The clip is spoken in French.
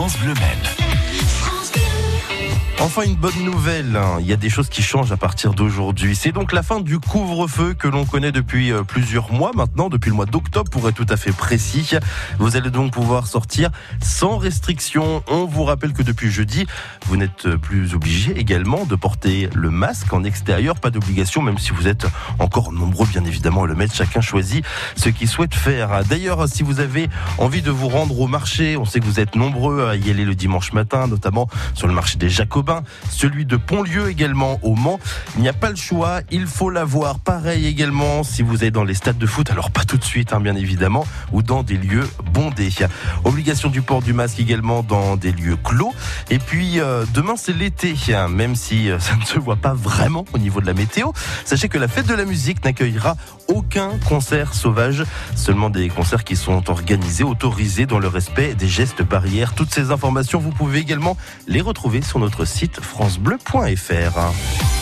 France Bleu Enfin, une bonne nouvelle. hein. Il y a des choses qui changent à partir d'aujourd'hui. C'est donc la fin du couvre-feu que l'on connaît depuis euh, plusieurs mois maintenant, depuis le mois d'octobre pour être tout à fait précis. Vous allez donc pouvoir sortir sans restriction. On vous rappelle que depuis jeudi, vous n'êtes plus obligé également de porter le masque en extérieur. Pas d'obligation, même si vous êtes encore nombreux, bien évidemment, à le mettre. Chacun choisit ce qu'il souhaite faire. D'ailleurs, si vous avez envie de vous rendre au marché, on sait que vous êtes nombreux à y aller le dimanche matin, notamment sur le marché des Jacobins, celui de Pontlieu également au Mans. Il n'y a pas le choix, il faut l'avoir. Pareil également si vous êtes dans les stades de foot, alors pas tout de suite, hein, bien évidemment, ou dans des lieux bondés. Obligation du port du masque également dans des lieux clos. Et puis euh, demain c'est l'été, hein, même si euh, ça ne se voit pas vraiment au niveau de la météo. Sachez que la fête de la musique n'accueillera aucun concert sauvage, seulement des concerts qui sont organisés, autorisés dans le respect des gestes barrières. Toutes ces informations, vous pouvez également les retrouver sur notre site francebleu.fr.